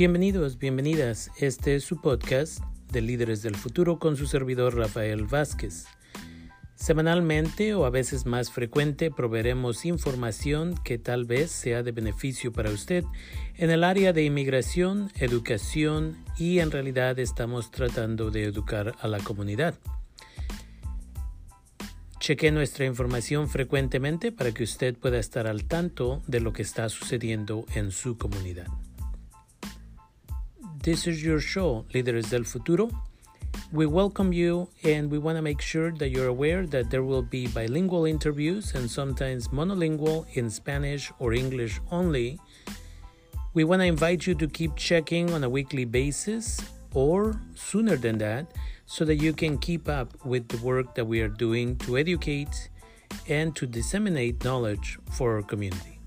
Bienvenidos, bienvenidas. Este es su podcast de Líderes del Futuro con su servidor Rafael Vázquez. Semanalmente o a veces más frecuente proveeremos información que tal vez sea de beneficio para usted en el área de inmigración, educación y en realidad estamos tratando de educar a la comunidad. Cheque nuestra información frecuentemente para que usted pueda estar al tanto de lo que está sucediendo en su comunidad. This is your show, Líderes del Futuro. We welcome you and we want to make sure that you're aware that there will be bilingual interviews and sometimes monolingual in Spanish or English only. We want to invite you to keep checking on a weekly basis or sooner than that so that you can keep up with the work that we are doing to educate and to disseminate knowledge for our community.